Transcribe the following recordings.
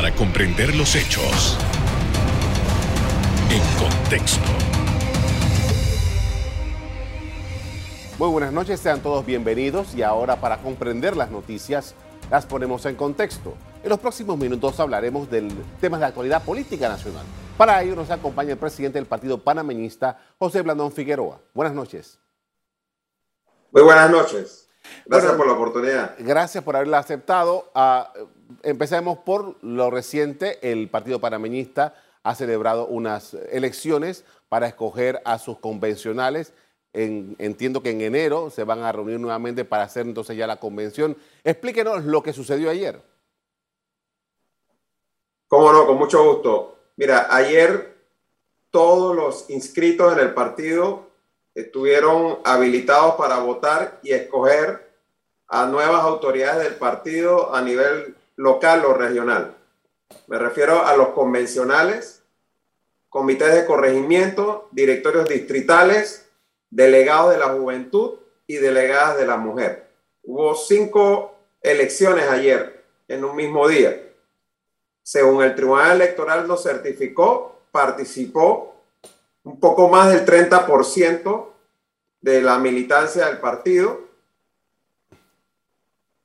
para comprender los hechos en contexto. Muy buenas noches, sean todos bienvenidos y ahora para comprender las noticias las ponemos en contexto. En los próximos minutos hablaremos del tema de actualidad política nacional. Para ello nos acompaña el presidente del partido panameñista, José Blandón Figueroa. Buenas noches. Muy buenas noches. Gracias por la oportunidad. Gracias por haberla aceptado. Ah, empecemos por lo reciente. El Partido Panameñista ha celebrado unas elecciones para escoger a sus convencionales. entiendo que en enero se van a reunir nuevamente para hacer entonces ya la convención. Explíquenos lo que sucedió ayer. Cómo no, con mucho gusto. Mira, ayer todos los inscritos en el partido estuvieron habilitados para votar y escoger a nuevas autoridades del partido a nivel local o regional. Me refiero a los convencionales, comités de corregimiento, directorios distritales, delegados de la juventud y delegadas de la mujer. Hubo cinco elecciones ayer en un mismo día. Según el Tribunal Electoral lo certificó, participó un poco más del 30% de la militancia del partido.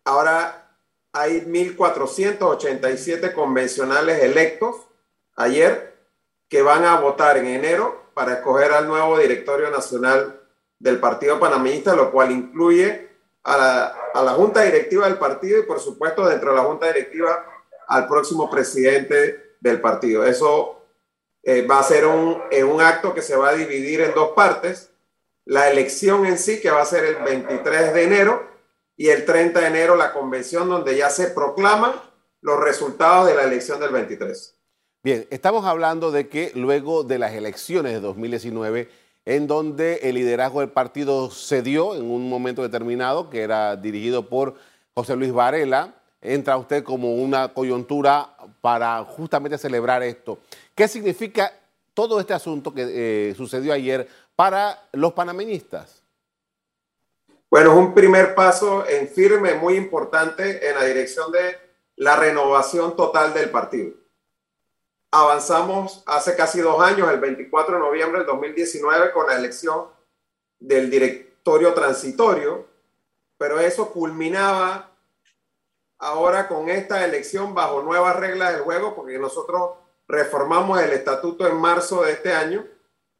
Ahora hay 1.487 convencionales electos ayer que van a votar en enero para escoger al nuevo directorio nacional del Partido Panameñista, lo cual incluye a la, a la Junta Directiva del partido y por supuesto dentro de la Junta Directiva al próximo presidente del partido. Eso eh, va a ser un, un acto que se va a dividir en dos partes la elección en sí, que va a ser el 23 de enero, y el 30 de enero la convención donde ya se proclaman los resultados de la elección del 23. Bien, estamos hablando de que luego de las elecciones de 2019, en donde el liderazgo del partido cedió en un momento determinado, que era dirigido por José Luis Varela, entra usted como una coyuntura para justamente celebrar esto. ¿Qué significa todo este asunto que eh, sucedió ayer para los panameñistas? Bueno, es un primer paso en firme muy importante en la dirección de la renovación total del partido. Avanzamos hace casi dos años, el 24 de noviembre del 2019, con la elección del directorio transitorio, pero eso culminaba ahora con esta elección bajo nuevas reglas del juego, porque nosotros reformamos el estatuto en marzo de este año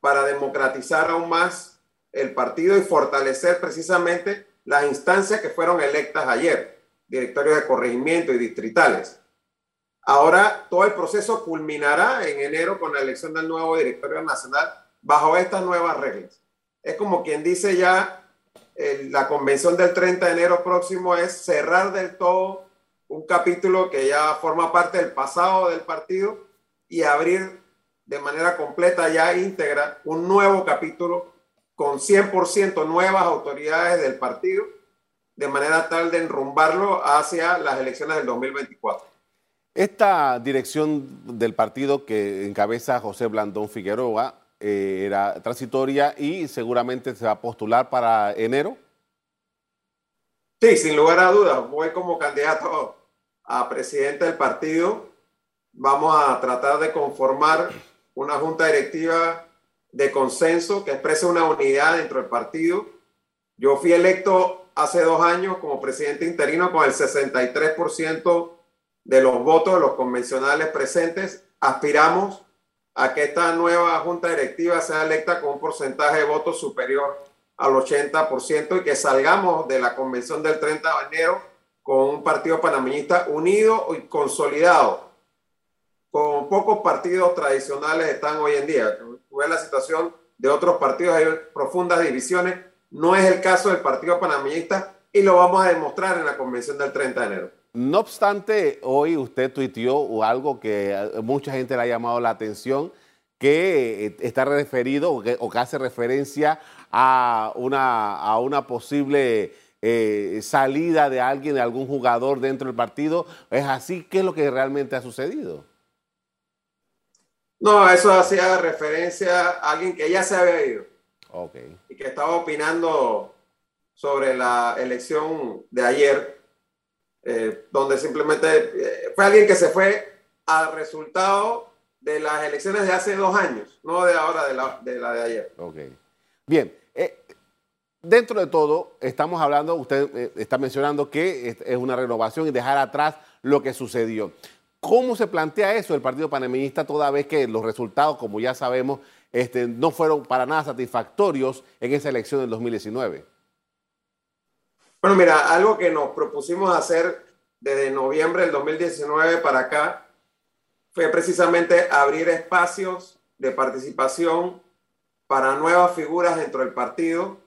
para democratizar aún más el partido y fortalecer precisamente las instancias que fueron electas ayer, directorios de corregimiento y distritales. Ahora todo el proceso culminará en enero con la elección del nuevo directorio nacional bajo estas nuevas reglas. Es como quien dice ya, la convención del 30 de enero próximo es cerrar del todo un capítulo que ya forma parte del pasado del partido y abrir de manera completa, ya íntegra, un nuevo capítulo con 100% nuevas autoridades del partido, de manera tal de enrumbarlo hacia las elecciones del 2024. Esta dirección del partido que encabeza José Blandón Figueroa eh, era transitoria y seguramente se va a postular para enero. Sí, sin lugar a dudas, voy como candidato a presidente del partido. Vamos a tratar de conformar una junta directiva de consenso que exprese una unidad dentro del partido. Yo fui electo hace dos años como presidente interino con el 63% de los votos de los convencionales presentes. Aspiramos a que esta nueva junta directiva sea electa con un porcentaje de votos superior al 80% y que salgamos de la convención del 30 de enero con un partido panameñista unido y consolidado con pocos partidos tradicionales están hoy en día. Ves la situación de otros partidos, hay profundas divisiones. No es el caso del Partido Panameñista y lo vamos a demostrar en la convención del 30 de enero. No obstante, hoy usted tuiteó algo que mucha gente le ha llamado la atención, que eh, está referido o que, hace referencia a una, a una posible eh, salida de alguien, de algún jugador dentro del partido. ¿Es así? ¿Qué es lo que realmente ha sucedido? No, eso hacía referencia a alguien que ya se había ido. Okay. Y que estaba opinando sobre la elección de ayer, eh, donde simplemente eh, fue alguien que se fue al resultado de las elecciones de hace dos años, no de ahora, de la de, la de ayer. Ok. Bien. Eh, dentro de todo, estamos hablando, usted eh, está mencionando que es una renovación y dejar atrás lo que sucedió. ¿Cómo se plantea eso el Partido Panameñista toda vez que los resultados, como ya sabemos, este, no fueron para nada satisfactorios en esa elección del 2019? Bueno, mira, algo que nos propusimos hacer desde noviembre del 2019 para acá fue precisamente abrir espacios de participación para nuevas figuras dentro del partido,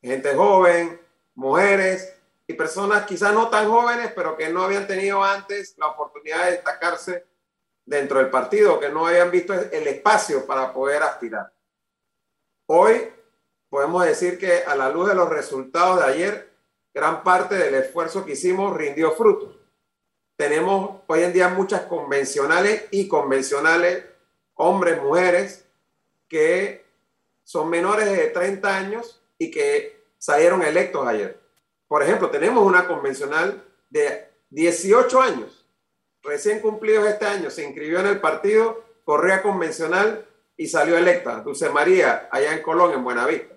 gente joven, mujeres y personas quizás no tan jóvenes, pero que no habían tenido antes la oportunidad de destacarse dentro del partido, que no habían visto el espacio para poder aspirar. Hoy podemos decir que a la luz de los resultados de ayer, gran parte del esfuerzo que hicimos rindió frutos. Tenemos hoy en día muchas convencionales y convencionales, hombres, mujeres, que son menores de 30 años y que salieron electos ayer. Por ejemplo, tenemos una convencional de 18 años, recién cumplidos este año, se inscribió en el partido, correa convencional y salió electa, Dulce María, allá en Colón, en Buenavista.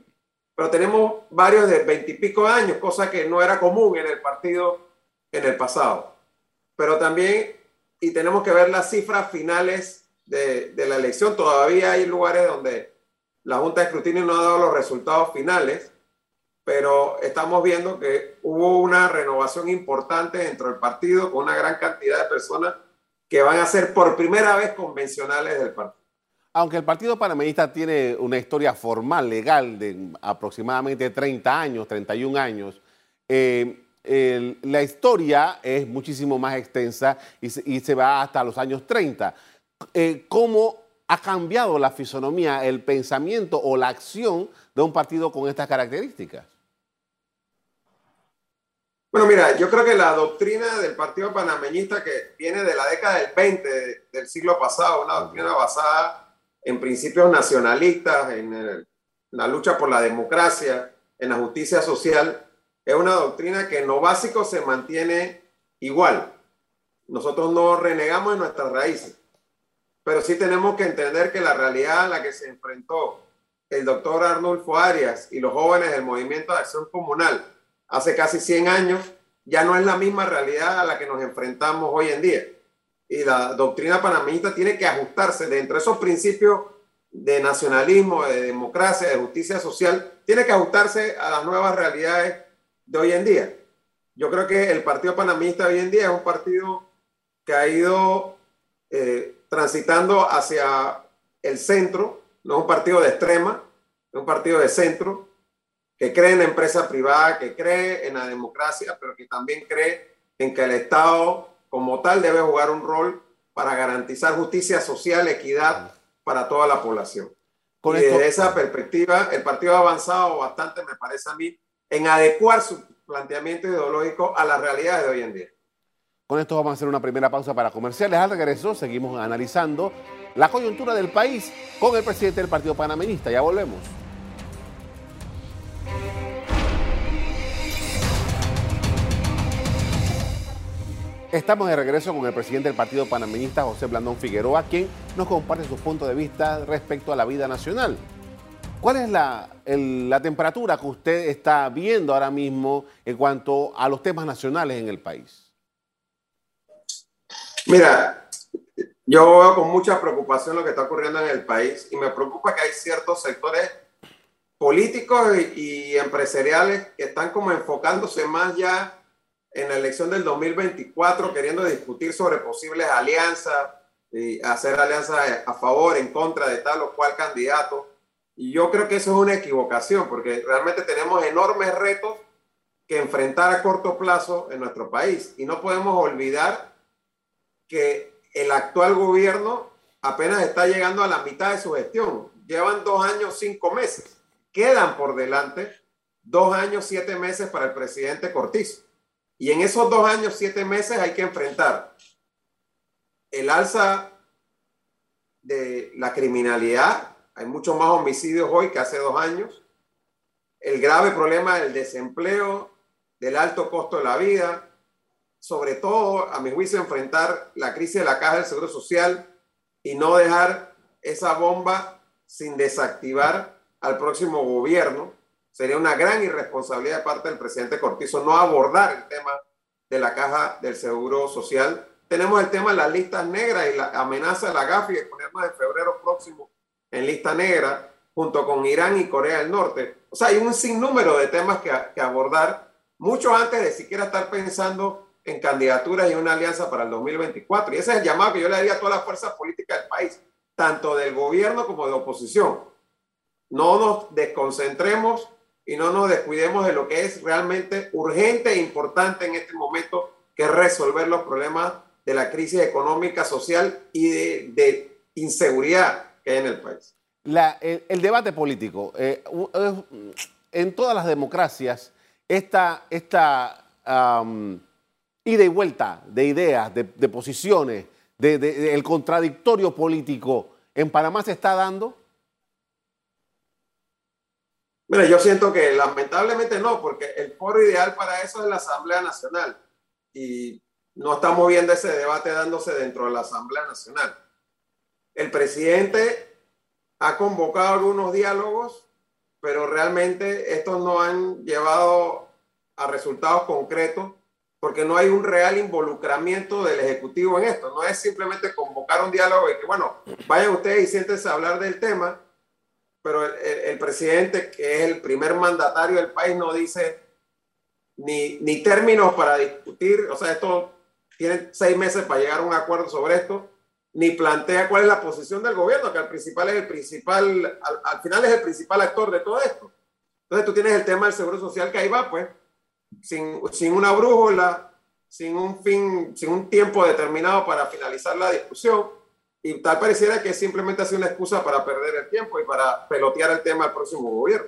Pero tenemos varios de 20 y pico años, cosa que no era común en el partido en el pasado. Pero también, y tenemos que ver las cifras finales de, de la elección, todavía hay lugares donde la Junta de Escrutinio no ha dado los resultados finales, pero estamos viendo que hubo una renovación importante dentro del partido con una gran cantidad de personas que van a ser por primera vez convencionales del partido. Aunque el Partido Panameñista tiene una historia formal, legal, de aproximadamente 30 años, 31 años, eh, la historia es muchísimo más extensa y se, va hasta los años 30. Eh, ¿Cómo ha cambiado la fisonomía, el pensamiento o la acción de un partido con estas características? Bueno, mira, yo creo que la doctrina del Partido Panameñista que viene de la década del 20 del siglo pasado, una doctrina basada en principios nacionalistas, en la lucha por la democracia, en la justicia social, es una doctrina que en lo básico se mantiene igual. Nosotros no renegamos en nuestras raíces, pero sí tenemos que entender que la realidad a la que se enfrentó el doctor Arnulfo Arias y los jóvenes del Movimiento de Acción Comunal hace casi 100 años, ya no es la misma realidad a la que nos enfrentamos hoy en día. Y la doctrina panameñista tiene que ajustarse dentro de esos principios de nacionalismo, de democracia, de justicia social, tiene que ajustarse a las nuevas realidades de hoy en día. Yo creo que el partido panameñista hoy en día es un partido que ha ido eh, transitando hacia el centro, no es un partido de extrema, es un partido de centro, que cree en la empresa privada, que cree en la democracia, pero que también cree en que el Estado como tal debe jugar un rol para garantizar justicia social, equidad para toda la población. y desde esa perspectiva, el partido ha avanzado bastante, me parece a mí, en adecuar su planteamiento ideológico a las realidades de hoy en día. Con esto vamos a hacer una primera pausa para comerciales. Al regreso seguimos analizando la coyuntura del país con el presidente del Partido Panameñista. Ya volvemos. Estamos de regreso con el presidente del Partido Panameñista, José Blandón Figueroa, quien nos comparte su punto de vista respecto a la vida nacional. ¿Cuál es la, la, temperatura que usted está viendo ahora mismo en cuanto a los temas nacionales en el país? Mira, yo veo con mucha preocupación lo que está ocurriendo en el país y me preocupa que hay ciertos sectores políticos y, y empresariales que están como enfocándose más ya en la elección del 2024 queriendo discutir sobre posibles alianzas y hacer alianzas a favor, en contra de tal o cual candidato. Y yo creo que eso es una equivocación porque realmente tenemos enormes retos que enfrentar a corto plazo en nuestro país. Y no podemos olvidar que el actual gobierno apenas está llegando a la mitad de su gestión. Llevan dos años, cinco meses. Quedan por delante dos años, siete meses para el presidente Cortizo. Y en esos dos años, siete meses, hay que enfrentar el alza de la criminalidad. Hay muchos más homicidios hoy que hace dos años. El grave problema del desempleo, del alto costo de la vida. sobre todo, a mi juicio, enfrentar la crisis de la caja del Seguro Social y no dejar esa bomba sin desactivar al próximo gobierno. Sería una gran irresponsabilidad de parte del presidente Cortizo no abordar el tema de la caja del Seguro Social. Tenemos el tema de las listas negras y la amenaza de la GAFI de ponernos en febrero próximo en lista negra junto con Irán y Corea del Norte. O sea, hay un sinnúmero de temas que, que abordar mucho antes de siquiera estar pensando en candidaturas y una alianza para el 2024. Y ese es el llamado que yo le daría a todas las fuerzas políticas del país, tanto del gobierno como de oposición. No nos desconcentremos y no nos descuidemos de lo que es realmente urgente e importante en este momento, que es resolver los problemas de la crisis económica, social y de, inseguridad que hay en el país. el, debate político. Eh, en todas las democracias, esta, esta ida y vuelta de ideas, de, posiciones, de, el contradictorio político en Panamá se está dando? Mira, yo siento que lamentablemente no, porque el foro ideal para eso es la Asamblea Nacional y no estamos viendo ese debate dándose dentro de la Asamblea Nacional. El presidente ha convocado algunos diálogos, pero realmente estos no han llevado a resultados concretos porque no hay un real involucramiento del Ejecutivo en esto. No es simplemente convocar un diálogo y que, bueno, vayan ustedes y siéntense a hablar del tema, pero el, presidente, que es el primer mandatario del país, no dice ni, ni términos para discutir, o sea, esto tiene seis meses para llegar a un acuerdo sobre esto, ni plantea cuál es la posición del gobierno, que al principal es el principal, al, al final es el principal actor de todo esto. Entonces tú tienes el tema del seguro social que ahí va, pues, sin, sin una brújula, sin un fin, sin un tiempo determinado para finalizar la discusión. Y tal pareciera que simplemente hace una excusa para perder el tiempo y para pelotear el tema al próximo gobierno.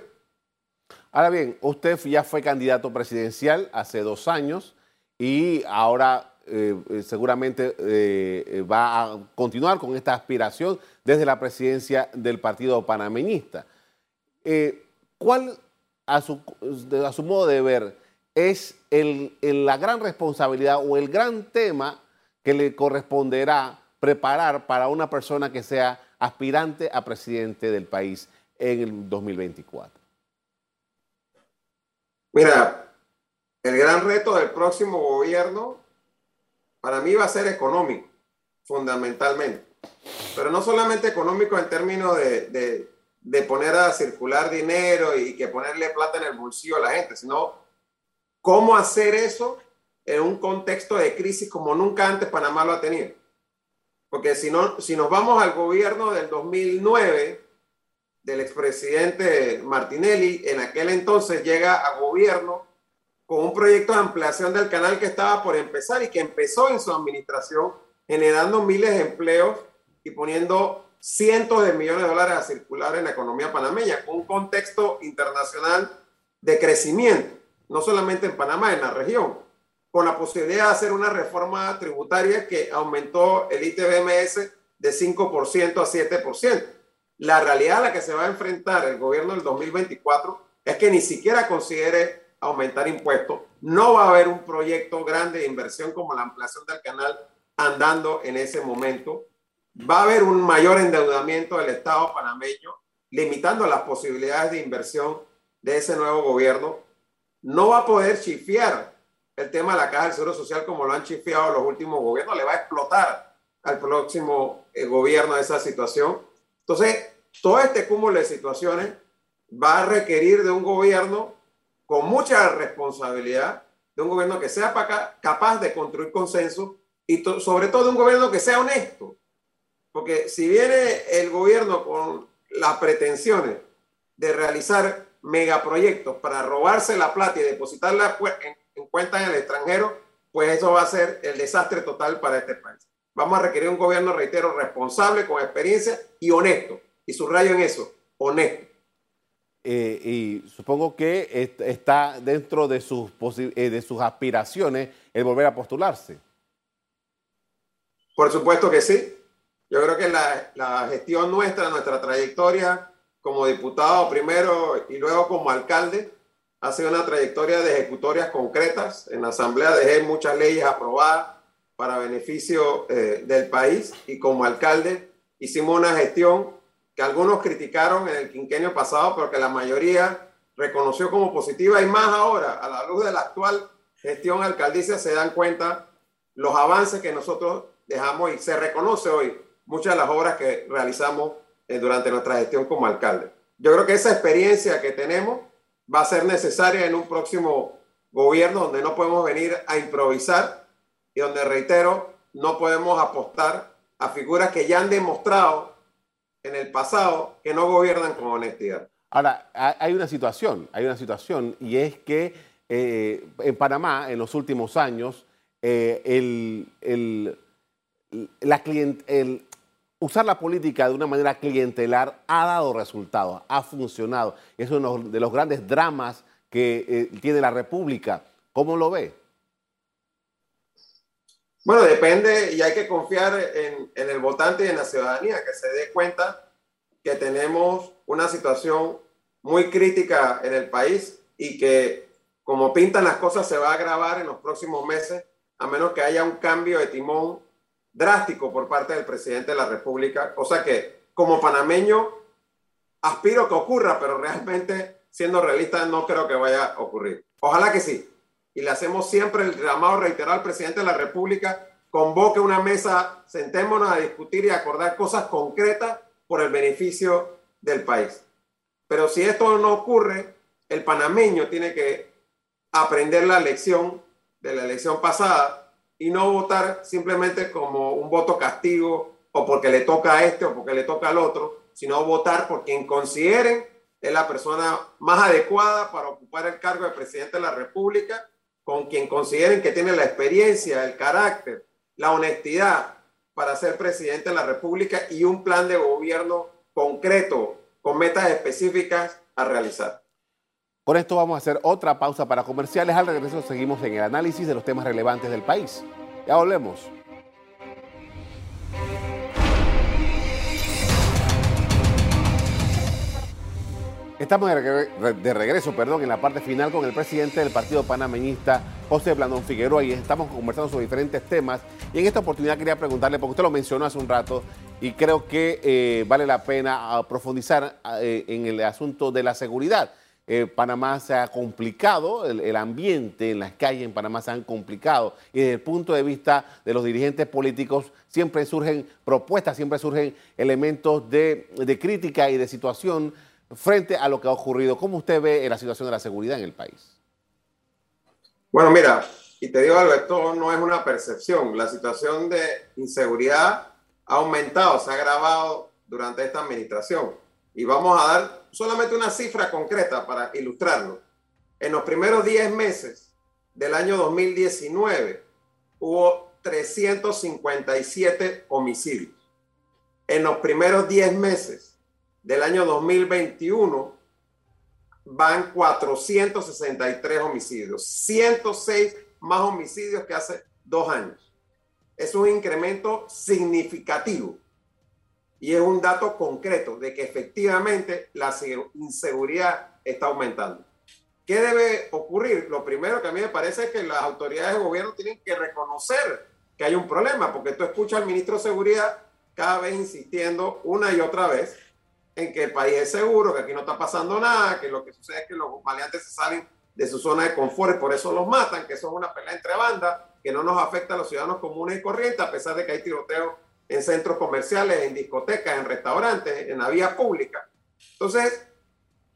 Ahora bien, usted ya fue candidato presidencial hace dos años y ahora eh, seguramente eh, va a continuar con esta aspiración desde la presidencia del Partido Panameñista. Eh, ¿Cuál, a su, a su modo de ver, es el, la gran responsabilidad o el gran tema que le corresponderá preparar para una persona que sea aspirante a presidente del país en el 2024? Mira, el gran reto del próximo gobierno para mí va a ser económico, fundamentalmente. Pero no solamente económico en términos de, de, poner a circular dinero y que ponerle plata en el bolsillo a la gente, sino ¿Cómo hacer eso en un contexto de crisis como nunca antes Panamá lo ha tenido? Porque si, no, si nos vamos al gobierno del 2009, del expresidente Martinelli, en aquel entonces llega a gobierno con un proyecto de ampliación del canal que estaba por empezar y que empezó en su administración, generando miles de empleos y poniendo cientos de millones de dólares a circular en la economía panameña, con un contexto internacional de crecimiento no solamente en Panamá, en la región, con la posibilidad de hacer una reforma tributaria que aumentó el ITBMS de 5% a 7%. La realidad a la que se va a enfrentar el gobierno del 2024 es que ni siquiera considere aumentar impuestos. No va a haber un proyecto grande de inversión como la ampliación del canal andando en ese momento. Va a haber un mayor endeudamiento del Estado panameño, limitando las posibilidades de inversión de ese nuevo gobierno no va a poder chifiar el tema de la caja del Seguro Social como lo han chifiado los últimos gobiernos, le va a explotar al próximo eh, gobierno esa situación. Entonces, todo este cúmulo de situaciones va a requerir de un gobierno con mucha responsabilidad, de un gobierno que sea capaz de construir consenso y sobre todo de un gobierno que sea honesto. Porque si viene el gobierno con las pretensiones de realizar megaproyectos para robarse la plata y depositarla en, en cuentas en el extranjero, pues eso va a ser el desastre total para este país. Vamos a requerir un gobierno, reitero, responsable, con experiencia y honesto. Y subrayo en eso, honesto. Eh, y supongo que está dentro de sus, eh, de sus aspiraciones el volver a postularse. Por supuesto que sí. Yo creo que la, la gestión nuestra, nuestra trayectoria, como diputado primero y luego como alcalde, ha sido una trayectoria de ejecutorias concretas. En la Asamblea dejé muchas leyes aprobadas para beneficio eh, del país y como alcalde hicimos una gestión que algunos criticaron en el quinquenio pasado, pero que la mayoría reconoció como positiva y más ahora, a la luz de la actual gestión alcaldicia, se dan cuenta los avances que nosotros dejamos y se reconoce hoy muchas de las obras que realizamos eh, durante nuestra gestión como alcalde. Yo creo que esa experiencia que tenemos va a ser necesaria en un próximo gobierno donde no podemos venir a improvisar y donde, reitero, no podemos apostar a figuras que ya han demostrado en el pasado que no gobiernan con honestidad. Ahora, hay una situación, hay una situación, y es que eh, en Panamá, en los últimos años, eh, el, la el, usar la política de una manera clientelar ha dado resultados, ha funcionado. Es uno de los grandes dramas que eh, tiene la República. ¿Cómo lo ve? Bueno, depende y hay que confiar en, en, el votante y en la ciudadanía, que se dé cuenta que tenemos una situación muy crítica en el país y que como pintan las cosas se va a agravar en los próximos meses, a menos que haya un cambio de timón drástico por parte del presidente de la República, cosa que como panameño aspiro que ocurra, pero realmente siendo realista no creo que vaya a ocurrir. Ojalá que sí. Y le hacemos siempre el llamado reiterar al presidente de la República, convoque una mesa, sentémonos a discutir y acordar cosas concretas por el beneficio del país. Pero si esto no ocurre, el panameño tiene que aprender la lección de la elección pasada y no votar simplemente como un voto castigo o porque le toca a este o porque le toca al otro, sino votar por quien consideren es la persona más adecuada para ocupar el cargo de presidente de la República, con quien consideren que tiene la experiencia, el carácter, la honestidad para ser presidente de la República y un plan de gobierno concreto con metas específicas a realizar. Con esto vamos a hacer otra pausa para comerciales. Al regreso seguimos en el análisis de los temas relevantes del país. Ya volvemos. Estamos de regreso, perdón, en la parte final con el presidente del Partido Panameñista, José Blandón Figueroa, y estamos conversando sobre diferentes temas. Y en esta oportunidad quería preguntarle, porque usted lo mencionó hace un rato, y creo que eh, vale la pena profundizar eh, en el asunto de la seguridad. Eh, Panamá se ha complicado, el, ambiente en las calles en Panamá se han complicado y desde el punto de vista de los dirigentes políticos siempre surgen propuestas, siempre surgen elementos de, crítica y de situación frente a lo que ha ocurrido. ¿Cómo usted ve la situación de la seguridad en el país? Bueno, mira, y te digo algo, esto no es una percepción, la situación de inseguridad ha aumentado, se ha agravado durante esta administración y vamos a dar solamente una cifra concreta para ilustrarlo. En los primeros 10 meses del año 2019 hubo 357 homicidios. En los primeros 10 meses del año 2021 van 463 homicidios, 106 más homicidios que hace dos años. Es un incremento significativo y es un dato concreto de que efectivamente la inseguridad está aumentando. ¿Qué debe ocurrir? Lo primero que a mí me parece es que las autoridades de gobierno tienen que reconocer que hay un problema, porque tú escuchas al ministro de Seguridad cada vez insistiendo una y otra vez en que el país es seguro, que aquí no está pasando nada, que lo que sucede es que los maleantes se salen de su zona de confort y por eso los matan, que eso es una pelea entre bandas, que no nos afecta a los ciudadanos comunes y corrientes, a pesar de que hay tiroteos en centros comerciales, en discotecas, en restaurantes, en la vía pública. Entonces,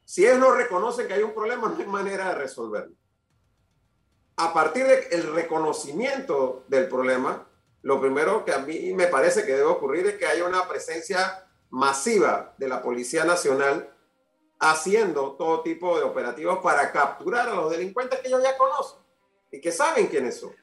si ellos no reconocen que hay un problema, no hay manera de resolverlo. A partir del reconocimiento del problema, lo primero que a mí me parece que debe ocurrir es que haya una presencia masiva de la Policía Nacional haciendo todo tipo de operativos para capturar a los delincuentes que ellos ya conocen y que saben quiénes son.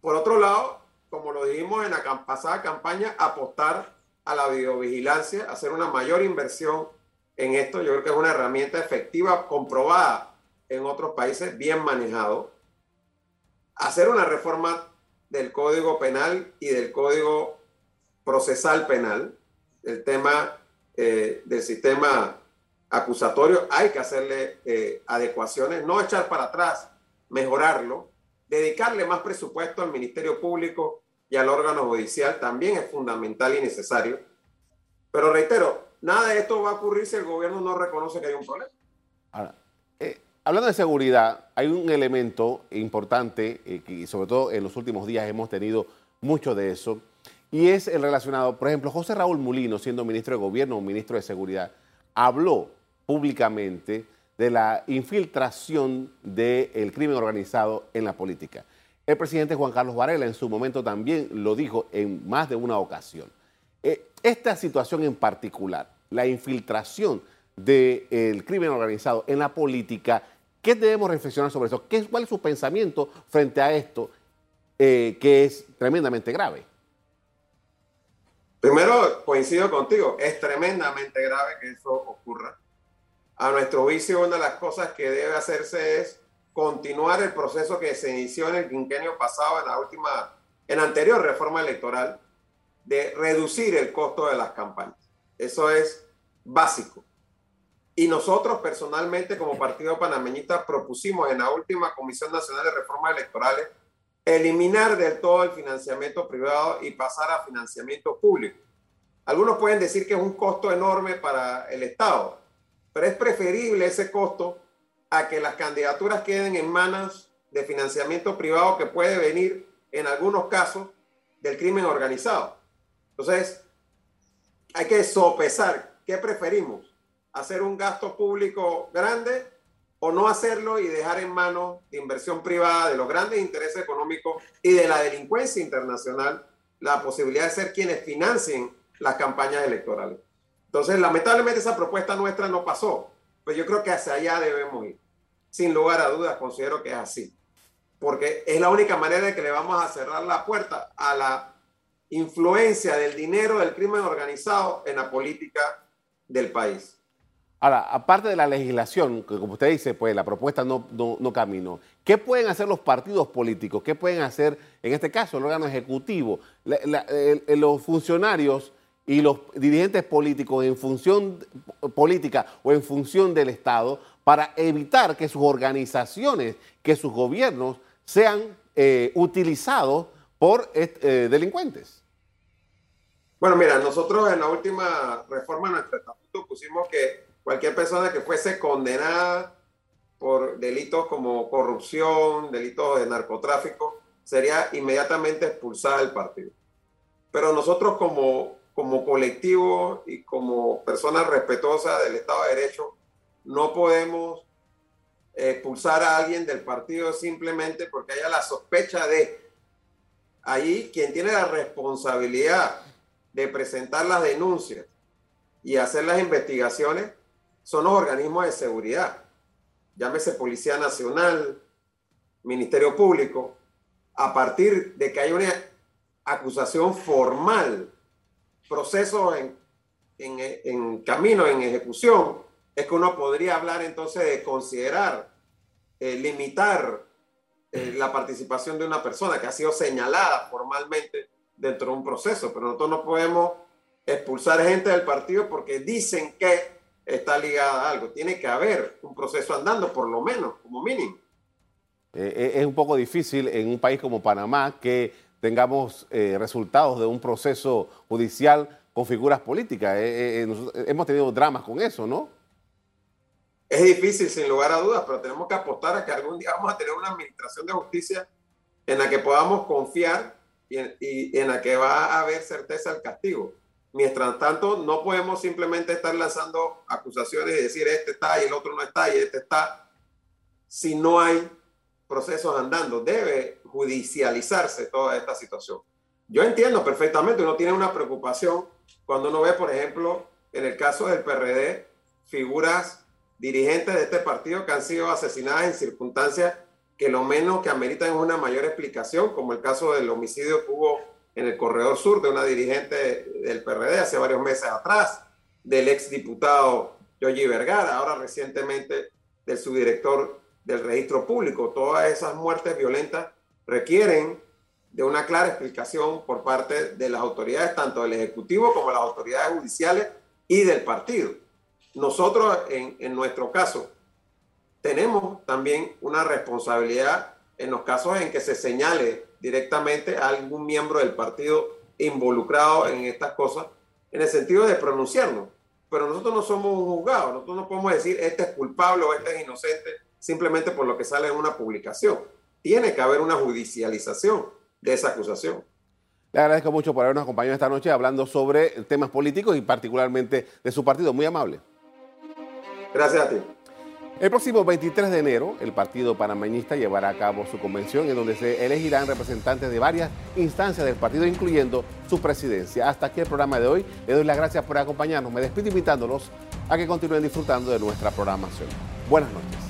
Por otro lado, como lo dijimos en la pasada campaña, apostar a la videovigilancia, hacer una mayor inversión en esto. Yo creo que es una herramienta efectiva, comprobada en otros países, bien manejado. Hacer una reforma del Código Penal y del Código Procesal Penal, el tema eh, del sistema acusatorio hay que hacerle eh, adecuaciones, no echar para atrás, mejorarlo, dedicarle más presupuesto al Ministerio Público y al órgano judicial también es fundamental y necesario. Pero reitero, nada de esto va a ocurrir si el gobierno no reconoce que hay un problema. Eh, hablando de seguridad, hay un elemento importante eh, y sobre todo en los últimos días hemos tenido mucho de eso y es el relacionado, por ejemplo, José Raúl Mulino, siendo ministro de Gobierno o ministro de Seguridad, habló públicamente de la infiltración del crimen organizado en la política. El presidente Juan Carlos Varela en su momento también lo dijo en más de una ocasión. Eh, esta situación en particular, la infiltración del crimen organizado en la política, ¿qué debemos reflexionar sobre eso? ¿Qué, ¿Cuál es su pensamiento frente a esto eh, que es tremendamente grave? Primero, coincido contigo, es tremendamente grave que eso ocurra a nuestro juicio, una de las cosas que debe hacerse es continuar el proceso que se inició en el quinquenio pasado, en la última, en anterior reforma electoral, de reducir el costo de las campañas. Eso es básico. Y nosotros personalmente como Partido Panameñista propusimos en la última Comisión Nacional de Reformas Electorales eliminar del todo el financiamiento privado y pasar a financiamiento público. Algunos pueden decir que es un costo enorme para el Estado pero es preferible ese costo a que las candidaturas queden en manos de financiamiento privado que puede venir en algunos casos del crimen organizado. Entonces, hay que sopesar qué preferimos, hacer un gasto público grande o no hacerlo y dejar en manos de inversión privada, de los grandes intereses económicos y de la delincuencia internacional la posibilidad de ser quienes financien las campañas electorales. Entonces, lamentablemente esa propuesta nuestra no pasó, pero yo creo que hacia allá debemos ir. Sin lugar a dudas, considero que es así, porque es la única manera de que le vamos a cerrar la puerta a la influencia del dinero del crimen organizado en la política del país. Ahora, aparte de la legislación, que como usted dice, pues la propuesta no, no, caminó, ¿qué pueden hacer los partidos políticos? ¿Qué pueden hacer, en este caso, el órgano ejecutivo? los funcionarios y los dirigentes políticos en función política o en función del Estado para evitar que sus organizaciones, que sus gobiernos sean eh, utilizados por eh, delincuentes. Bueno, mira, nosotros en la última reforma de nuestro estatuto pusimos que cualquier persona que fuese condenada por delitos como corrupción, delitos de narcotráfico, sería inmediatamente expulsada del partido. Pero nosotros como como colectivo y como personas respetuosas del Estado de Derecho, no podemos expulsar a alguien del partido simplemente porque haya la sospecha de ahí quien tiene la responsabilidad de presentar las denuncias y hacer las investigaciones son los organismos de seguridad, llámese Policía Nacional, Ministerio Público, a partir de que hay una acusación formal procesos en, en, camino, en ejecución, es que uno podría hablar entonces de considerar, eh, limitar eh, la participación de una persona que ha sido señalada formalmente dentro de un proceso, pero nosotros no podemos expulsar gente del partido porque dicen que está ligada a algo. Tiene que haber un proceso andando, por lo menos, como mínimo. Eh, es un poco difícil en un país como Panamá que tengamos eh, resultados de un proceso judicial con figuras políticas. Eh, eh, hemos tenido dramas con eso, ¿no? Es difícil, sin lugar a dudas, pero tenemos que apostar a que algún día vamos a tener una administración de justicia en la que podamos confiar y en, la que va a haber certeza del castigo. Mientras tanto, no podemos simplemente estar lanzando acusaciones y decir este está y el otro no está y este está, si no hay procesos andando. Debe judicializarse toda esta situación. Yo entiendo perfectamente, uno tiene una preocupación cuando uno ve, por ejemplo, en el caso del PRD, figuras dirigentes de este partido que han sido asesinadas en circunstancias que lo menos que ameritan es una mayor explicación, como el caso del homicidio que hubo en el Corredor Sur de una dirigente del PRD hace varios meses atrás, del exdiputado Yogi Vergara, ahora recientemente del subdirector del registro público. Todas esas muertes violentas requieren de una clara explicación por parte de las autoridades, tanto del Ejecutivo como las autoridades judiciales y del partido. nosotros en, en nuestro caso tenemos también una responsabilidad en los casos en que se señale directamente a algún miembro del partido involucrado en estas cosas, en el sentido de pronunciarnos. Pero nosotros no somos un juzgado, nosotros no podemos decir este es culpable o este es inocente simplemente por lo que sale en una publicación. Tiene que haber una judicialización de esa acusación. Le agradezco mucho por habernos acompañado esta noche hablando sobre temas políticos y particularmente de su partido. Muy amable. Gracias a ti. El próximo 23 de enero, el Partido Panameñista llevará a cabo su convención en donde se elegirán representantes de varias instancias del partido, incluyendo su presidencia. Hasta aquí el programa de hoy. Le doy las gracias por acompañarnos. Me despido invitándolos a que continúen disfrutando de nuestra programación. Buenas noches.